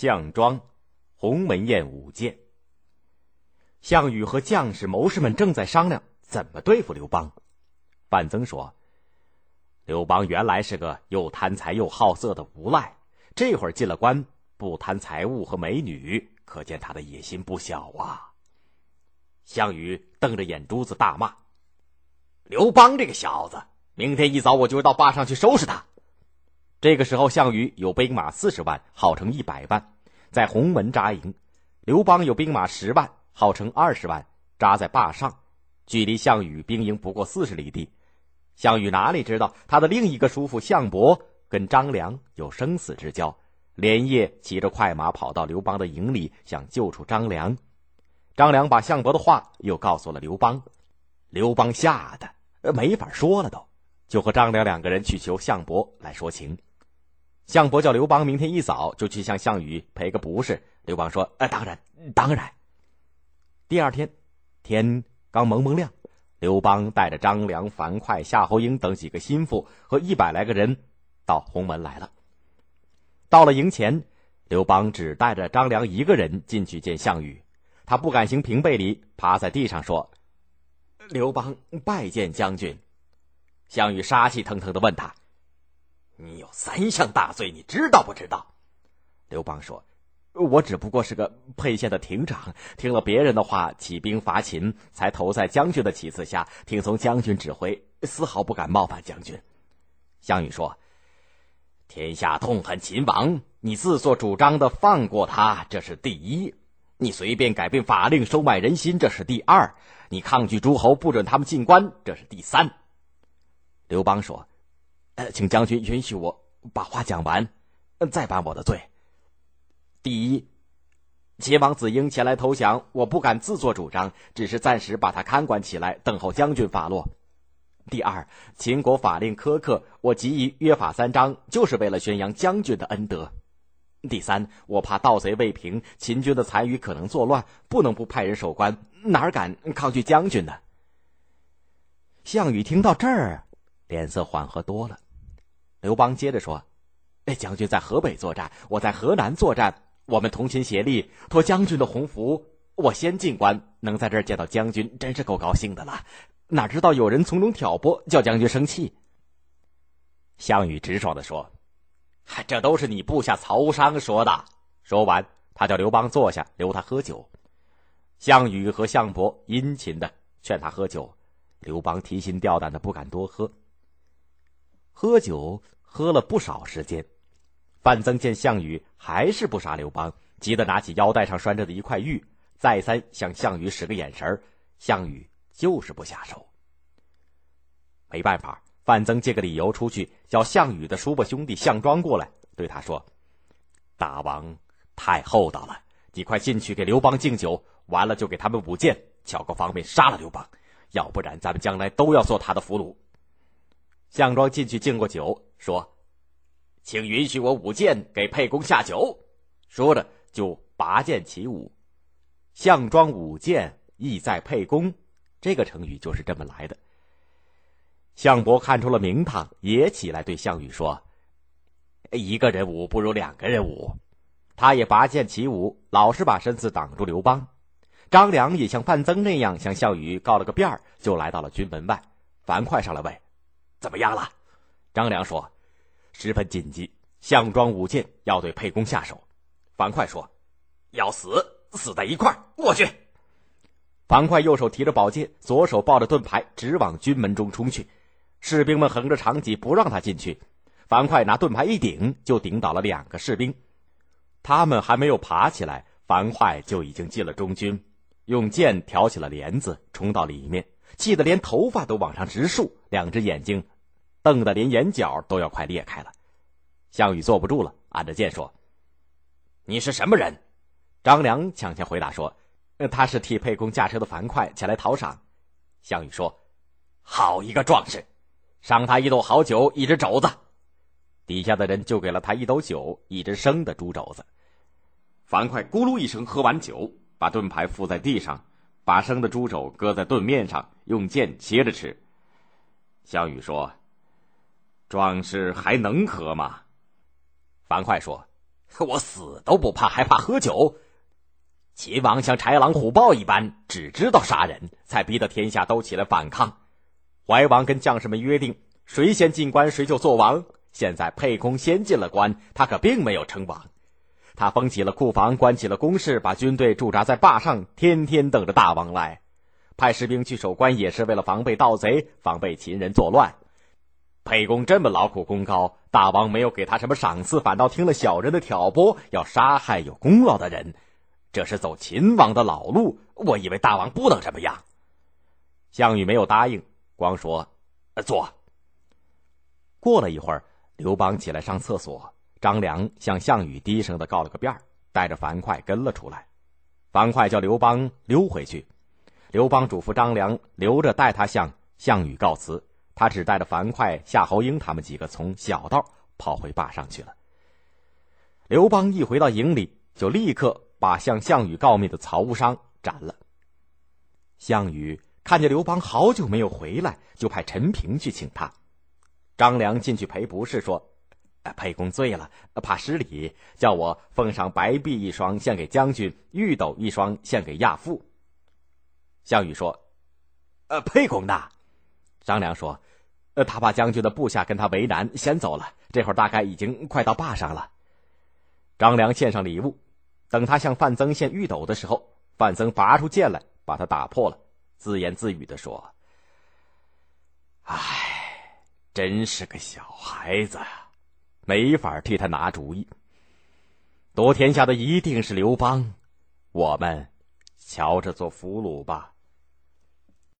项庄，鸿门宴舞剑。项羽和将士谋士们正在商量怎么对付刘邦。范增说：“刘邦原来是个又贪财又好色的无赖，这会儿进了关，不贪财物和美女，可见他的野心不小啊。”项羽瞪着眼珠子大骂：“刘邦这个小子，明天一早我就到坝上去收拾他。”这个时候，项羽有兵马四十万，号称一百万，在鸿门扎营；刘邦有兵马十万。号称二十万，扎在坝上，距离项羽兵营不过四十里地。项羽哪里知道，他的另一个叔父项伯跟张良有生死之交，连夜骑着快马跑到刘邦的营里，想救出张良。张良把项伯的话又告诉了刘邦，刘邦吓得没法说了，都就和张良两个人去求项伯来说情。项伯叫刘邦明天一早就去向项羽赔个不是。刘邦说：“呃，当然，当然。”第二天，天刚蒙蒙亮，刘邦带着张良、樊哙、夏侯婴等几个心腹和一百来个人到鸿门来了。到了营前，刘邦只带着张良一个人进去见项羽，他不敢行平背礼，趴在地上说：“刘邦拜见将军。”项羽杀气腾腾的问他：“你有三项大罪，你知道不知道？”刘邦说。我只不过是个沛县的亭长，听了别人的话，起兵伐秦，才投在将军的旗帜下，听从将军指挥，丝毫不敢冒犯将军。项羽说：“天下痛恨秦王，你自作主张的放过他，这是第一；你随便改变法令，收买人心，这是第二；你抗拒诸侯，不准他们进关，这是第三。”刘邦说：“请将军允许我把话讲完，再办我的罪。”第一，秦王子婴前来投降，我不敢自作主张，只是暂时把他看管起来，等候将军发落。第二，秦国法令苛刻，我急于约法三章，就是为了宣扬将军的恩德。第三，我怕盗贼未平，秦军的残余可能作乱，不能不派人守关，哪敢抗拒将军呢？项羽听到这儿，脸色缓和多了。刘邦接着说：“哎，将军在河北作战，我在河南作战。”我们同心协力，托将军的鸿福，我先进关，能在这儿见到将军，真是够高兴的了。哪知道有人从中挑拨，叫将军生气。项羽直爽的说：“这都是你部下曹商说的。”说完，他叫刘邦坐下，留他喝酒。项羽和项伯殷勤的劝他喝酒，刘邦提心吊胆的不敢多喝。喝酒喝了不少时间。范增见项羽还是不杀刘邦，急得拿起腰带上拴着的一块玉，再三向项羽使个眼神项羽就是不下手。没办法，范增借个理由出去，叫项羽的叔伯兄弟项庄过来，对他说：“大王太厚道了，你快进去给刘邦敬酒，完了就给他们舞剑，巧个方便杀了刘邦，要不然咱们将来都要做他的俘虏。”项庄进去敬过酒，说。请允许我舞剑给沛公下酒。说着就拔剑起舞。项庄舞剑，意在沛公。这个成语就是这么来的。项伯看出了名堂，也起来对项羽说：“一个人舞不如两个人舞。”他也拔剑起舞，老是把身子挡住刘邦。张良也像范增那样向项羽告了个遍儿就来到了军门外。樊哙上来问：“怎么样了？”张良说。十分紧急，项庄舞剑要对沛公下手。樊哙说：“要死，死在一块儿，我去。”樊哙右手提着宝剑，左手抱着盾牌，直往军门中冲去。士兵们横着长戟不让他进去。樊哙拿盾牌一顶，就顶倒了两个士兵。他们还没有爬起来，樊哙就已经进了中军，用剑挑起了帘子，冲到里面，气得连头发都往上直竖，两只眼睛。瞪得连眼角都要快裂开了，项羽坐不住了，按着剑说：“你是什么人？”张良抢先回答说：“他是替沛公驾车的樊哙前来讨赏。”项羽说：“好一个壮士，赏他一斗好酒，一只肘子。”底下的人就给了他一斗酒，一只生的猪肘子。樊哙咕噜一声喝完酒，把盾牌附在地上，把生的猪肘搁在盾面上，用剑切着吃。项羽说。壮士还能喝吗？樊哙说：“我死都不怕，还怕喝酒。秦王像豺狼虎豹一般，只知道杀人，才逼得天下都起来反抗。怀王跟将士们约定，谁先进关，谁就做王。现在沛公先进了关，他可并没有称王。他封起了库房，关起了宫室，把军队驻扎在坝上，天天等着大王来。派士兵去守关，也是为了防备盗贼，防备秦人作乱。沛公这么劳苦功高，大王没有给他什么赏赐，反倒听了小人的挑拨，要杀害有功劳的人。这是走秦王的老路，我以为大王不能这么样。项羽没有答应，光说：“坐。”过了一会儿，刘邦起来上厕所，张良向项羽低声的告了个遍儿，带着樊哙跟了出来。樊哙叫刘邦溜回去，刘邦嘱咐张良留着带他向项羽告辞，他只带着樊哙、夏侯婴他们几个从小道跑回坝上去了。刘邦一回到营里，就立刻。把向项羽告密的曹无伤斩了。项羽看见刘邦好久没有回来，就派陈平去请他。张良进去赔不是，说：“沛公醉了，怕失礼，叫我奉上白璧一双献给将军，玉斗一双献给亚父。”项羽说：“呃，沛公呢？”张良说：“呃，他怕将军的部下跟他为难，先走了。这会儿大概已经快到坝上了。”张良献上礼物。等他向范增献玉斗的时候，范增拔出剑来，把他打破了，自言自语的说：“唉，真是个小孩子呀，没法替他拿主意。夺天下的一定是刘邦，我们瞧着做俘虏吧。”